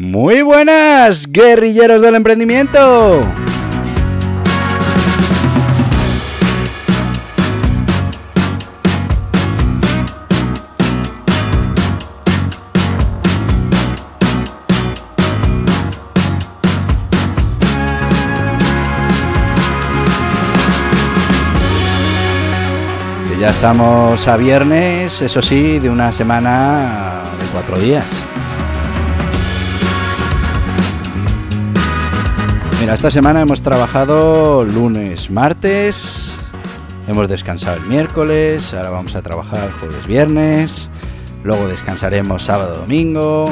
Muy buenas, guerrilleros del emprendimiento. Ya estamos a viernes, eso sí, de una semana de cuatro días. Esta semana hemos trabajado lunes, martes, hemos descansado el miércoles, ahora vamos a trabajar jueves, viernes, luego descansaremos sábado, domingo,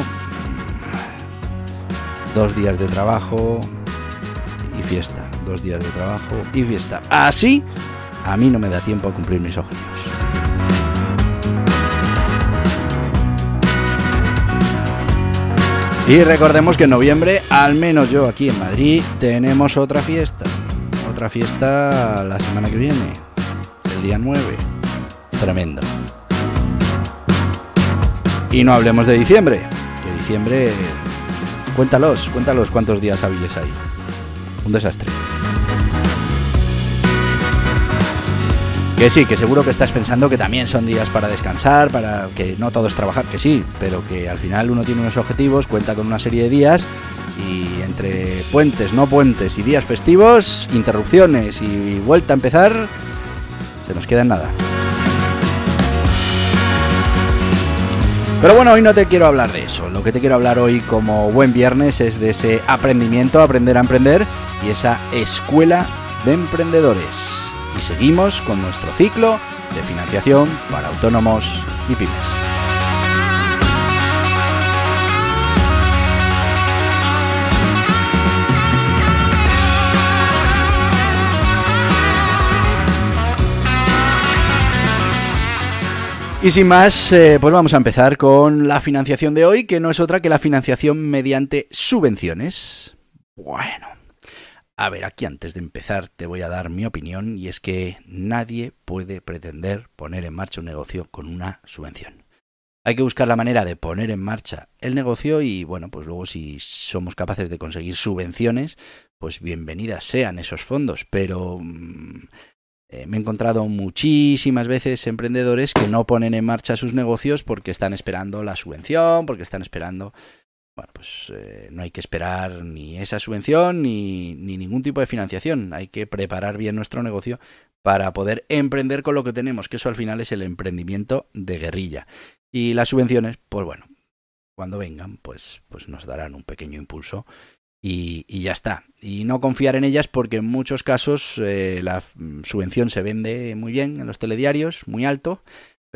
dos días de trabajo y fiesta, dos días de trabajo y fiesta. Así, a mí no me da tiempo a cumplir mis objetivos. Y recordemos que en noviembre, al menos yo aquí en Madrid, tenemos otra fiesta. Otra fiesta la semana que viene, el día 9. Tremendo. Y no hablemos de diciembre, que diciembre... Cuéntalos, cuéntalos cuántos días hábiles hay. Un desastre. Que sí, que seguro que estás pensando que también son días para descansar, para que no todo es trabajar, que sí, pero que al final uno tiene unos objetivos, cuenta con una serie de días y entre puentes, no puentes y días festivos, interrupciones y vuelta a empezar, se nos queda en nada. Pero bueno, hoy no te quiero hablar de eso. Lo que te quiero hablar hoy como buen viernes es de ese aprendimiento, aprender a emprender y esa escuela de emprendedores y seguimos con nuestro ciclo de financiación para autónomos y pymes. Y sin más, eh, pues vamos a empezar con la financiación de hoy, que no es otra que la financiación mediante subvenciones. Bueno, a ver, aquí antes de empezar te voy a dar mi opinión y es que nadie puede pretender poner en marcha un negocio con una subvención. Hay que buscar la manera de poner en marcha el negocio y bueno, pues luego si somos capaces de conseguir subvenciones, pues bienvenidas sean esos fondos, pero mm, eh, me he encontrado muchísimas veces emprendedores que no ponen en marcha sus negocios porque están esperando la subvención, porque están esperando... Bueno, pues eh, no hay que esperar ni esa subvención ni, ni ningún tipo de financiación. Hay que preparar bien nuestro negocio para poder emprender con lo que tenemos, que eso al final es el emprendimiento de guerrilla. Y las subvenciones, pues bueno, cuando vengan, pues, pues nos darán un pequeño impulso y, y, ya está. Y no confiar en ellas porque en muchos casos eh, la subvención se vende muy bien en los telediarios, muy alto,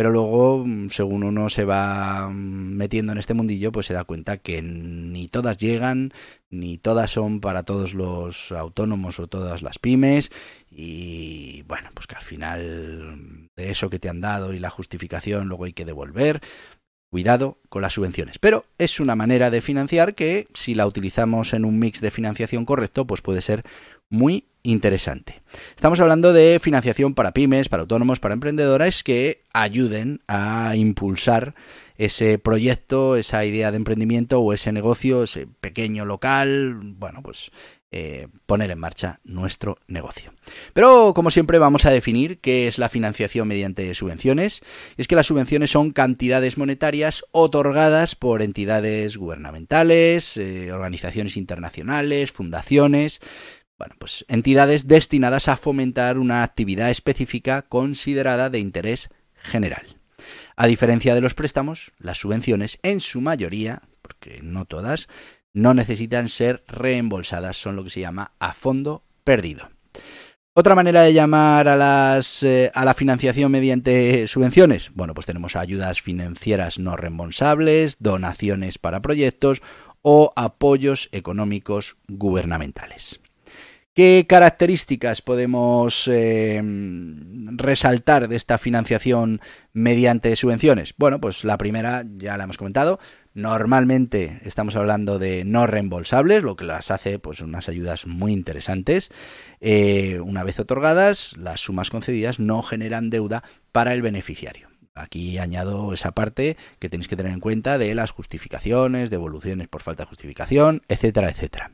pero luego, según uno se va metiendo en este mundillo, pues se da cuenta que ni todas llegan, ni todas son para todos los autónomos o todas las pymes, y bueno, pues que al final de eso que te han dado y la justificación luego hay que devolver. Cuidado con las subvenciones. Pero es una manera de financiar que, si la utilizamos en un mix de financiación correcto, pues puede ser muy interesante. Estamos hablando de financiación para pymes, para autónomos, para emprendedores que ayuden a impulsar ese proyecto, esa idea de emprendimiento o ese negocio, ese pequeño local, bueno, pues eh, poner en marcha nuestro negocio. Pero, como siempre, vamos a definir qué es la financiación mediante subvenciones. Es que las subvenciones son cantidades monetarias otorgadas por entidades gubernamentales, eh, organizaciones internacionales, fundaciones, bueno, pues entidades destinadas a fomentar una actividad específica considerada de interés general. A diferencia de los préstamos, las subvenciones, en su mayoría, porque no todas, no necesitan ser reembolsadas, son lo que se llama a fondo perdido. Otra manera de llamar a, las, eh, a la financiación mediante subvenciones, bueno, pues tenemos ayudas financieras no reembolsables, donaciones para proyectos o apoyos económicos gubernamentales. ¿Qué características podemos eh, resaltar de esta financiación mediante subvenciones? Bueno, pues la primera ya la hemos comentado. Normalmente estamos hablando de no reembolsables, lo que las hace pues unas ayudas muy interesantes. Eh, una vez otorgadas, las sumas concedidas no generan deuda para el beneficiario. Aquí añado esa parte que tenéis que tener en cuenta de las justificaciones, devoluciones por falta de justificación, etcétera, etcétera.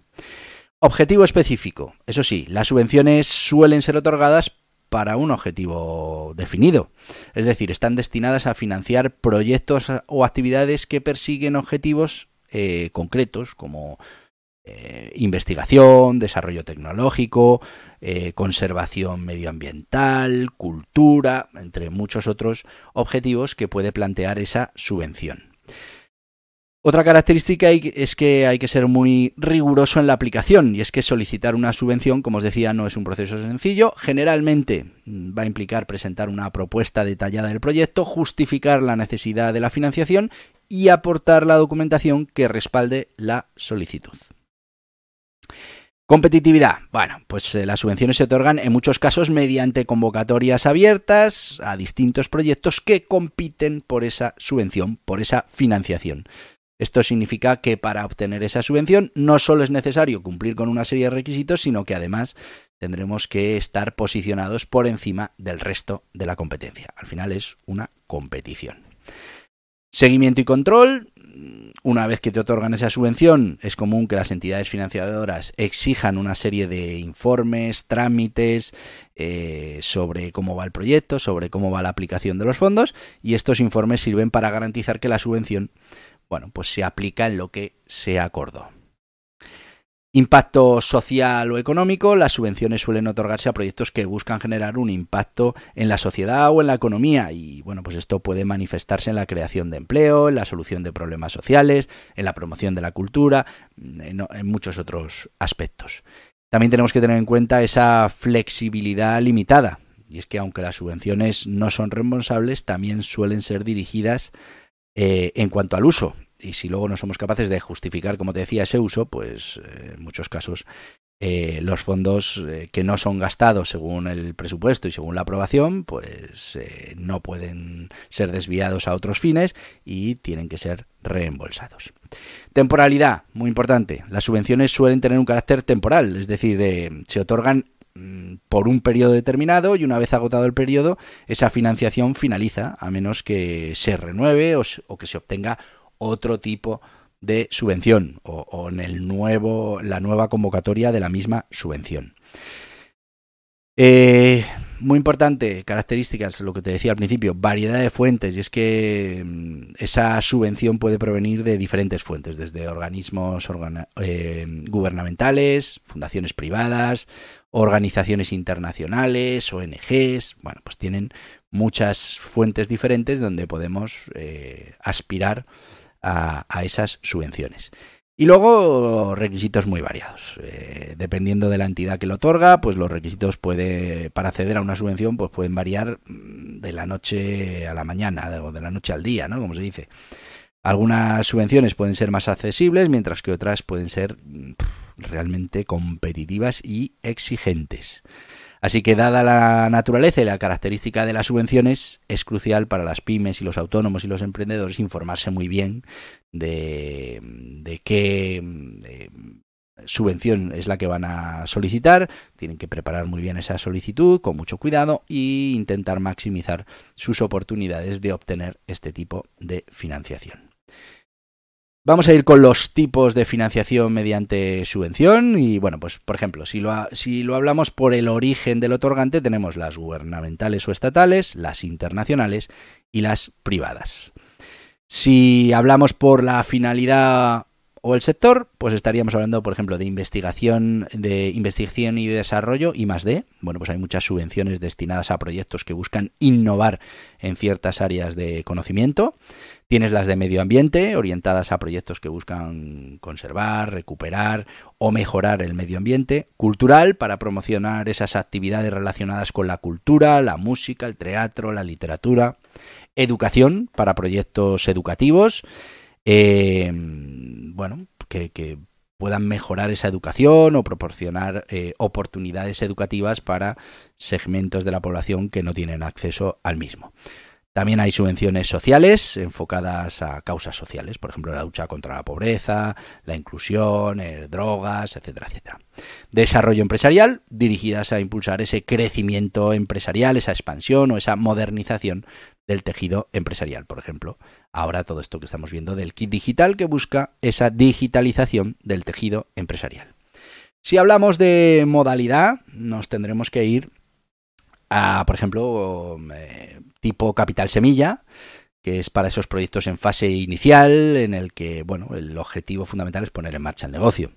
Objetivo específico. Eso sí, las subvenciones suelen ser otorgadas para un objetivo definido. Es decir, están destinadas a financiar proyectos o actividades que persiguen objetivos eh, concretos como eh, investigación, desarrollo tecnológico, eh, conservación medioambiental, cultura, entre muchos otros objetivos que puede plantear esa subvención. Otra característica es que hay que ser muy riguroso en la aplicación y es que solicitar una subvención, como os decía, no es un proceso sencillo. Generalmente mm, va a implicar presentar una propuesta detallada del proyecto, justificar la necesidad de la financiación y aportar la documentación que respalde la solicitud. Competitividad. Bueno, pues eh, las subvenciones se otorgan en muchos casos mediante convocatorias abiertas a distintos proyectos que compiten por esa subvención, por esa financiación. Esto significa que para obtener esa subvención no solo es necesario cumplir con una serie de requisitos, sino que además tendremos que estar posicionados por encima del resto de la competencia. Al final es una competición. Seguimiento y control. Una vez que te otorgan esa subvención, es común que las entidades financiadoras exijan una serie de informes, trámites eh, sobre cómo va el proyecto, sobre cómo va la aplicación de los fondos, y estos informes sirven para garantizar que la subvención bueno, pues se aplica en lo que se acordó. Impacto social o económico. Las subvenciones suelen otorgarse a proyectos que buscan generar un impacto en la sociedad o en la economía y bueno, pues esto puede manifestarse en la creación de empleo, en la solución de problemas sociales, en la promoción de la cultura, en, en muchos otros aspectos. También tenemos que tener en cuenta esa flexibilidad limitada y es que aunque las subvenciones no son responsables, también suelen ser dirigidas eh, en cuanto al uso, y si luego no somos capaces de justificar, como te decía, ese uso, pues eh, en muchos casos eh, los fondos que no son gastados según el presupuesto y según la aprobación, pues no pueden ser desviados a otros fines y tienen que ser reembolsados. Temporalidad, muy importante. Las subvenciones suelen tener un carácter temporal, es decir, se otorgan por un periodo determinado y una vez agotado el periodo, esa financiación finaliza, a menos que se renueve o, que se obtenga otro tipo de subvención o, en el nuevo, la nueva convocatoria de la misma subvención. Eh, muy importante, características, lo que te decía al principio, variedad de fuentes, y es que mm, esa subvención puede provenir de diferentes fuentes, desde organismos eh, gubernamentales, fundaciones privadas, organizaciones internacionales, ONGs, bueno, pues tienen muchas fuentes diferentes donde podemos eh, aspirar a, esas subvenciones. Y luego requisitos muy variados. Eh, dependiendo de la entidad que lo otorga, pues los requisitos puede, para acceder a una subvención pues pueden variar mm, de la noche a la mañana o de la noche al día, ¿no? Como se dice. Algunas subvenciones pueden ser más accesibles, mientras que otras pueden ser mm, realmente competitivas y exigentes. Así que dada la naturaleza y la característica de las subvenciones, es crucial para las pymes y los autónomos y los emprendedores informarse muy bien de, de qué subvención es la que van a solicitar. Tienen que preparar muy bien esa solicitud con mucho cuidado e intentar maximizar sus oportunidades de obtener este tipo de financiación. Vamos a ir con los tipos de financiación mediante subvención y bueno, pues por ejemplo, si lo, si lo hablamos por el origen del otorgante, tenemos las gubernamentales o estatales, las internacionales y las privadas. Si hablamos por la finalidad o el sector, pues estaríamos hablando, por ejemplo, de investigación, de investigación y desarrollo y más de. Bueno, pues hay muchas subvenciones destinadas a proyectos que buscan innovar en ciertas áreas de conocimiento. Tienes las de medio ambiente, orientadas a proyectos que buscan conservar, recuperar o mejorar el medio ambiente. Cultural, para promocionar esas actividades relacionadas con la cultura, la música, el teatro, la literatura. Educación, para proyectos educativos eh, bueno, que, puedan mejorar esa educación o proporcionar eh, oportunidades educativas para segmentos de la población que no tienen acceso al mismo. También hay subvenciones sociales enfocadas a causas sociales, por ejemplo, la lucha contra la pobreza, la inclusión, eh, drogas, etcétera, etcétera. Desarrollo empresarial, dirigidas a impulsar ese crecimiento empresarial, esa expansión o esa modernización del tejido empresarial, por ejemplo. Ahora todo esto que estamos viendo del kit digital que busca esa digitalización del tejido empresarial. Si hablamos de modalidad, nos tendremos que ir a, por ejemplo, eh, tipo capital semilla, que es para esos proyectos en fase inicial, en el que, bueno, el objetivo fundamental es poner en marcha el negocio.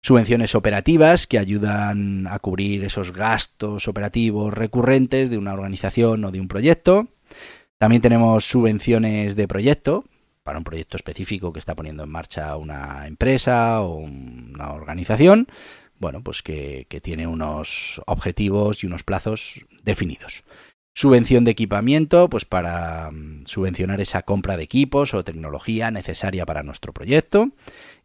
Subvenciones operativas que ayudan a cubrir esos gastos operativos recurrentes de una organización o de un proyecto. También tenemos subvenciones de proyecto, para un proyecto específico que está poniendo en marcha una empresa o una organización, bueno, pues que, tiene unos objetivos y unos plazos definidos. Subvención de equipamiento, pues para mm, subvencionar esa compra de equipos o tecnología necesaria para nuestro proyecto.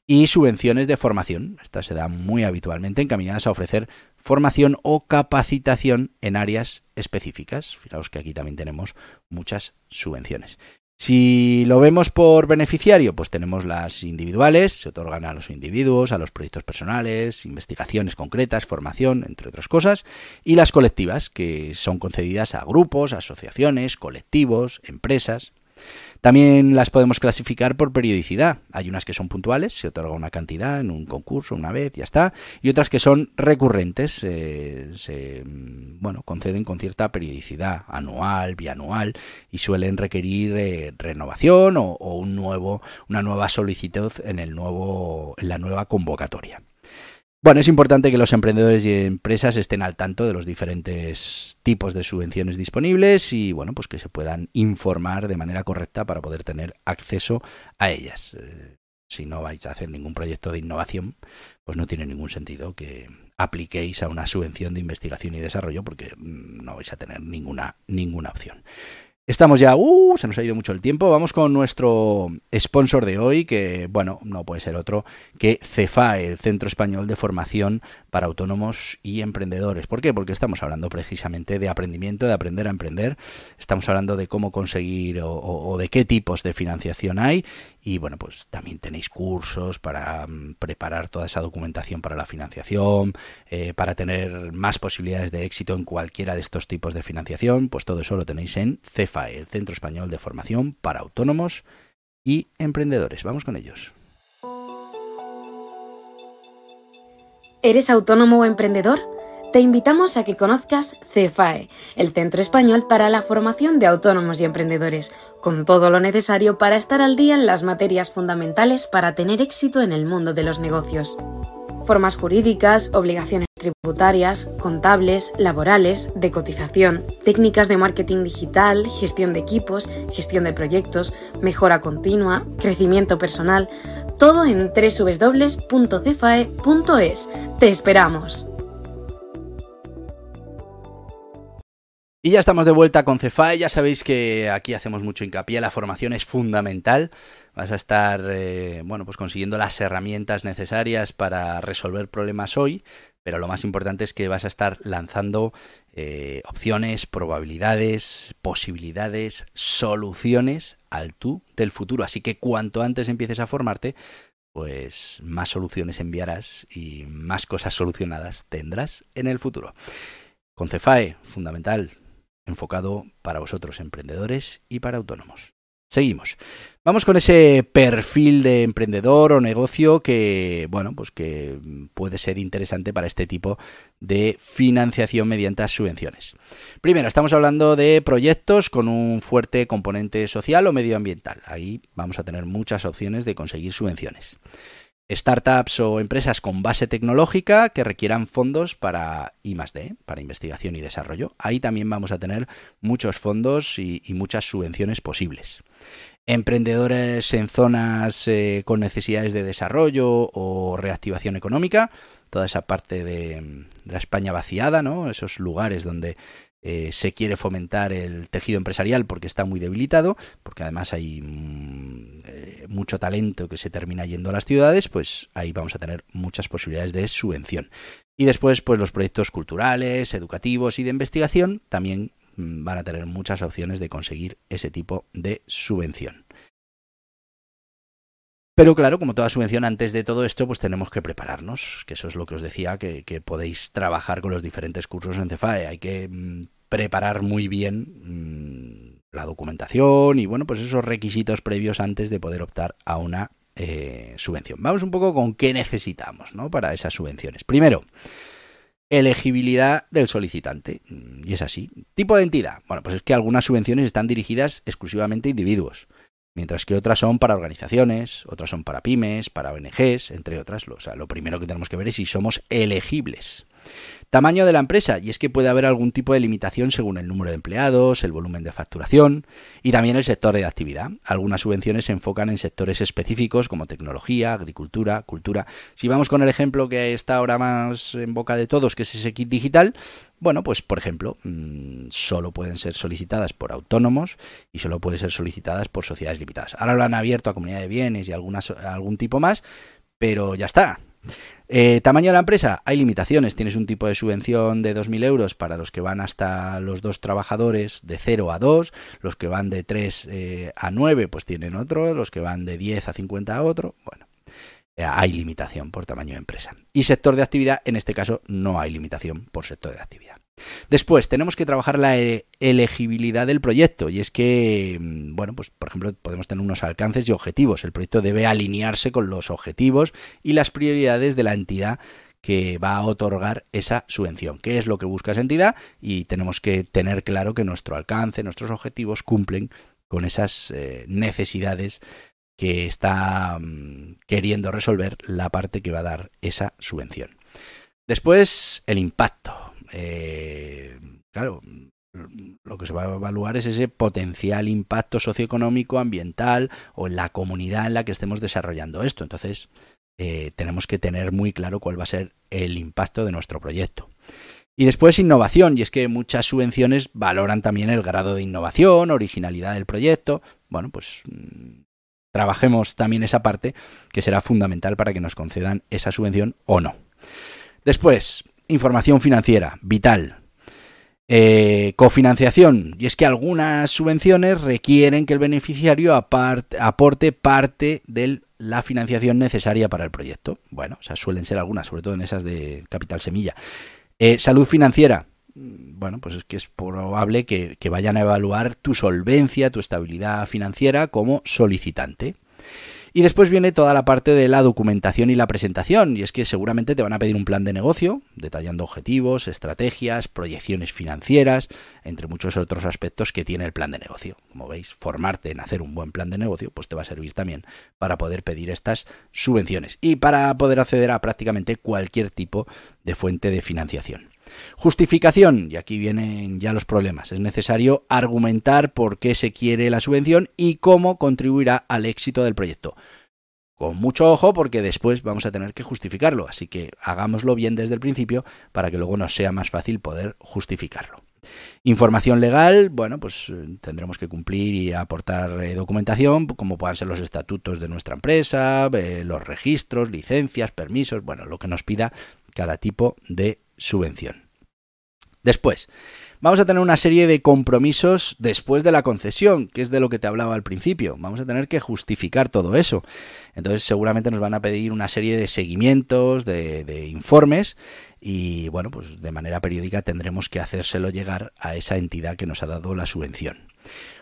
Y subvenciones de formación. Estas se dan muy habitualmente encaminadas a ofrecer formación o capacitación en áreas específicas. Fijaos que aquí también tenemos muchas subvenciones. Si lo vemos por beneficiario, pues tenemos las individuales, se otorgan a los individuos, a los proyectos personales, investigaciones concretas, formación, entre otras cosas, y las colectivas, que son concedidas a grupos, asociaciones, colectivos, empresas. También las podemos clasificar por periodicidad. Hay unas que son puntuales, se otorga una cantidad en un concurso una vez, ya está, y otras que son recurrentes, eh, se mm, bueno, conceden con cierta periodicidad, anual, bianual, y suelen requerir eh, renovación o, o, un nuevo, una nueva solicitud en el nuevo, en la nueva convocatoria. Bueno, es importante que los emprendedores y empresas estén al tanto de los diferentes tipos de subvenciones disponibles y bueno, pues que se puedan informar de manera correcta para poder tener acceso a ellas. Eh, si no vais a hacer ningún proyecto de innovación, pues no tiene ningún sentido que apliquéis a una subvención de investigación y desarrollo porque no vais a tener ninguna ninguna opción. Estamos ya, uh, se nos ha ido mucho el tiempo. Vamos con nuestro sponsor de hoy, que, bueno, no puede ser otro que CEFAE, el Centro Español de Formación para Autónomos y Emprendedores. ¿Por qué? Porque estamos hablando precisamente de aprendimiento, de aprender a emprender. Estamos hablando de cómo conseguir o de qué tipos de financiación hay y bueno, pues también tenéis cursos para mm, preparar toda esa documentación para la financiación, eh, para tener más posibilidades de éxito en cualquiera de estos tipos de financiación. Pues todo eso lo tenéis en El Centro Español de Formación para Autónomos y Emprendedores. Vamos con ellos. ¿Eres autónomo o emprendedor? te invitamos a que conozcas CEFAE, el Centro Español para la Formación de Autónomos y Emprendedores, con todo lo necesario para estar al día en las materias fundamentales para tener éxito en el mundo de los negocios. Formas jurídicas, obligaciones tributarias, contables, laborales, de cotización, técnicas de marketing digital, gestión de equipos, gestión de proyectos, mejora continua, crecimiento personal, todo en www.cefae.es. ¡Te esperamos! Y ya estamos de vuelta con Cefai, ya sabéis que aquí hacemos mucho hincapié, la formación es fundamental, vas a estar eh, bueno, pues consiguiendo las herramientas necesarias para resolver problemas hoy, pero lo más importante es que vas a estar lanzando eh, opciones, probabilidades, posibilidades, soluciones al tú del futuro, así que cuanto antes empieces a formarte, pues más soluciones enviarás y más cosas solucionadas tendrás en el futuro. Con Cefae, fundamental, enfocado para vosotros emprendedores y para autónomos. Seguimos. Vamos con ese perfil de emprendedor o negocio que, bueno, pues que puede ser interesante para este tipo de financiación mediante subvenciones. Primero, estamos hablando de proyectos con un fuerte componente social o medioambiental. Ahí vamos a tener muchas opciones de conseguir subvenciones. Startups o empresas con base tecnológica que requieran fondos para I+D, para investigación y desarrollo. Ahí también vamos a tener muchos fondos y, muchas subvenciones posibles. Emprendedores en zonas eh, con necesidades de desarrollo o reactivación económica, toda esa parte de, la España vaciada, ¿no? Esos lugares donde eh, se quiere fomentar el tejido empresarial porque está muy debilitado, porque además hay mm, eh, mucho talento que se termina yendo a las ciudades, pues ahí vamos a tener muchas posibilidades de subvención. Y después, pues los proyectos culturales, educativos y de investigación también mm, van a tener muchas opciones de conseguir ese tipo de subvención. Pero claro, como toda subvención, antes de todo esto, pues tenemos que prepararnos, que eso es lo que os decía, que, podéis trabajar con los diferentes cursos en CEFAE. Hay que mm, preparar muy bien mm, la documentación y bueno, pues esos requisitos previos antes de poder optar a una eh, subvención. Vamos un poco con qué necesitamos ¿no? para esas subvenciones. Primero, elegibilidad del solicitante. Y es así. Tipo de entidad. Bueno, pues es que algunas subvenciones están dirigidas exclusivamente a individuos mientras que otras son para organizaciones, otras son para pymes, para ONGs, entre otras. O sea, lo primero que tenemos que ver es si somos elegibles. Tamaño de la empresa, y es que puede haber algún tipo de limitación según el número de empleados, el volumen de facturación y también el sector de actividad. Algunas subvenciones se enfocan en sectores específicos como tecnología, agricultura, cultura. Si vamos con el ejemplo que está ahora más en boca de todos, que es ese kit digital, bueno, pues por ejemplo, mm, solo pueden ser solicitadas por autónomos y solo pueden ser solicitadas por sociedades limitadas. Ahora lo han abierto a comunidad de bienes y algunas, algún tipo más, pero ya está. Eh, tamaño de la empresa, hay limitaciones. Tienes un tipo de subvención de 2.000 euros para los que van hasta los dos trabajadores de 0 a 2, los que van de 3 eh, a 9 pues tienen otro, los que van de 10 a 50 a otro. Bueno, eh, hay limitación por tamaño de empresa. Y sector de actividad, en este caso no hay limitación por sector de actividad. Después, tenemos que trabajar la e-, elegibilidad del proyecto. Y es que, mm, bueno, pues por ejemplo, podemos tener unos alcances y objetivos. El proyecto debe alinearse con los objetivos y las prioridades de la entidad que va a otorgar esa subvención. ¿Qué es lo que busca esa entidad? Y tenemos que tener claro que nuestro alcance, nuestros objetivos cumplen con esas eh, necesidades que está mm, queriendo resolver la parte que va a dar esa subvención. Después, el impacto eh, claro, lo que se va a evaluar es ese potencial impacto socioeconómico, ambiental o en la comunidad en la que estemos desarrollando esto. Entonces, eh, tenemos que tener muy claro cuál va a ser el impacto de nuestro proyecto. Y después innovación, y es que muchas subvenciones valoran también el grado de innovación, originalidad del proyecto. Bueno, pues mm, trabajemos también esa parte que será fundamental para que nos concedan esa subvención o no. Después, información financiera, vital. Eh, cofinanciación, y es que algunas subvenciones requieren que el beneficiario aporte parte de la financiación necesaria para el proyecto. Bueno, o sea, suelen ser algunas, sobre todo en esas de capital semilla. Eh, salud financiera, bueno, pues es que es probable que, que vayan a evaluar tu solvencia, tu estabilidad financiera como solicitante. Y después viene toda la parte de la documentación y la presentación, y es que seguramente te van a pedir un plan de negocio, detallando objetivos, estrategias, proyecciones financieras, entre muchos otros aspectos que tiene el plan de negocio. Como veis, formarte en hacer un buen plan de negocio, pues te va a servir también para poder pedir estas subvenciones y para poder acceder a prácticamente cualquier tipo de fuente de financiación. Justificación, y aquí vienen ya los problemas. Es necesario argumentar por qué se quiere la subvención y cómo contribuirá al éxito del proyecto. Con mucho ojo porque después vamos a tener que justificarlo, así que hagámoslo bien desde el principio para que luego nos sea más fácil poder justificarlo. Información legal, bueno, pues eh, tendremos que cumplir y aportar eh, documentación, como puedan ser los estatutos de nuestra empresa, eh, los registros, licencias, permisos, bueno, lo que nos pida cada tipo de subvención. Después, vamos a tener una serie de compromisos después de la concesión, que es de lo que te hablaba al principio. Vamos a tener que justificar todo eso. Entonces seguramente nos van a pedir una serie de seguimientos, de, informes y bueno, pues de manera periódica tendremos que hacérselo llegar a esa entidad que nos ha dado la subvención.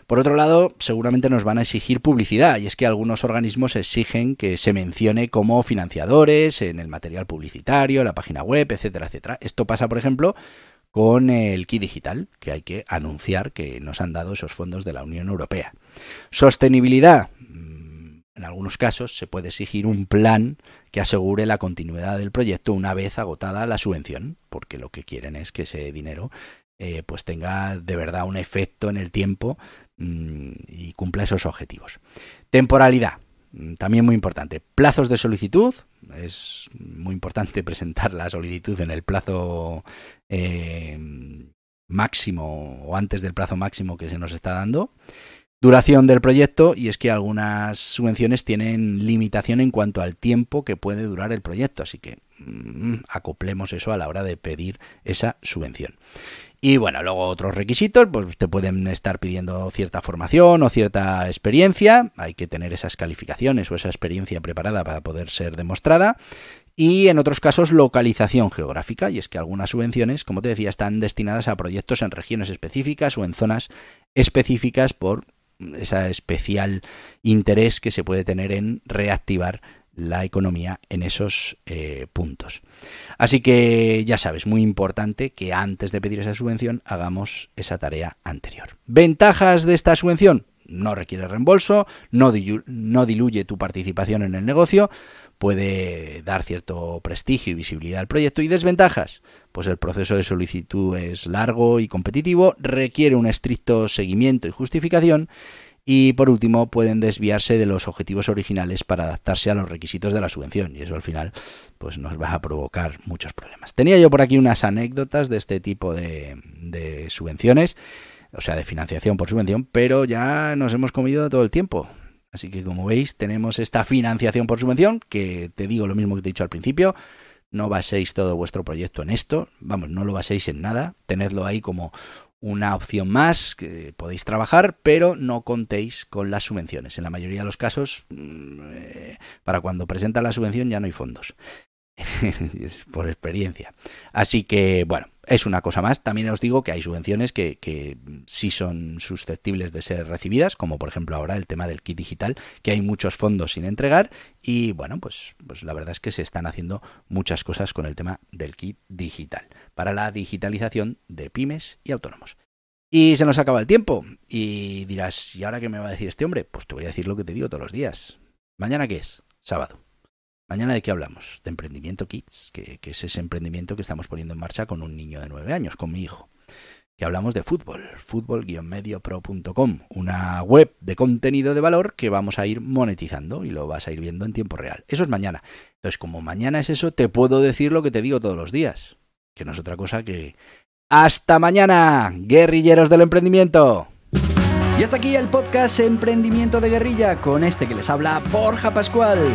Por otro lado, seguramente nos van a exigir publicidad, y es que algunos organismos exigen que se mencione como financiadores en el material publicitario, en la página web, etcétera, etcétera. Esto pasa, por ejemplo, con el kit digital, que hay que anunciar que nos han dado esos fondos de la Unión Europea. Sostenibilidad. Mm, en algunos casos se puede exigir un plan que asegure la continuidad del proyecto una vez agotada la subvención, porque lo que quieren es que ese dinero eh, pues tenga de verdad un efecto en el tiempo mm, y cumpla esos objetivos. Temporalidad, también muy importante. Plazos de solicitud, es muy importante presentar la solicitud en el plazo eh, máximo o antes del plazo máximo que se nos está dando. Duración del proyecto, y es que algunas subvenciones tienen limitación en cuanto al tiempo que puede durar el proyecto, así que mm, acoplemos eso a la hora de pedir esa subvención. Y bueno, luego otros requisitos, pues te pueden estar pidiendo cierta formación o cierta experiencia, hay que tener esas calificaciones o esa experiencia preparada para poder ser demostrada. Y en otros casos, localización geográfica, y es que algunas subvenciones, como te decía, están destinadas a proyectos en regiones específicas o en zonas específicas por ese especial interés que se puede tener en reactivar la economía en esos eh, puntos. Así que ya sabes, muy importante que antes de pedir esa subvención hagamos esa tarea anterior. Ventajas de esta subvención. No requiere reembolso, no, no diluye tu participación en el negocio, puede dar cierto prestigio y visibilidad al proyecto. ¿Y desventajas? Pues el proceso de solicitud es largo y competitivo, requiere un estricto seguimiento y justificación y por último, pueden desviarse de los objetivos originales para adaptarse a los requisitos de la subvención. Y eso al final pues nos va a provocar muchos problemas. Tenía yo por aquí unas anécdotas de este tipo de, de subvenciones, o sea, de financiación por subvención, pero ya nos hemos comido todo el tiempo. Así que como veis, tenemos esta financiación por subvención, que te digo lo mismo que te he dicho al principio, no baséis todo vuestro proyecto en esto, vamos, no lo baséis en nada, tenedlo ahí como una opción más que podéis trabajar, pero no contéis con las subvenciones. En la mayoría de los casos, mm, eh, para cuando presenta la subvención ya no hay fondos. por experiencia. Así que, bueno, es una cosa más. También os digo que hay subvenciones que, sí son susceptibles de ser recibidas, como por ejemplo ahora el tema del kit digital, que hay muchos fondos sin entregar y bueno, pues, pues la verdad es que se están haciendo muchas cosas con el tema del kit digital para la digitalización de pymes y autónomos. Y se nos acaba el tiempo y dirás, ¿y ahora qué me va a decir este hombre? Pues te voy a decir lo que te digo todos los días. ¿Mañana qué es? Sábado. Mañana de qué hablamos? De Emprendimiento Kids, que, es ese emprendimiento que estamos poniendo en marcha con un niño de nueve años, con mi hijo. Que hablamos de fútbol, fútbol-mediopro.com, una web de contenido de valor que vamos a ir monetizando y lo vas a ir viendo en tiempo real. Eso es mañana. Entonces, como mañana es eso, te puedo decir lo que te digo todos los días, que no es otra cosa que... Hasta mañana, guerrilleros del emprendimiento. Y hasta aquí el podcast Emprendimiento de Guerrilla con este que les habla Borja Pascual.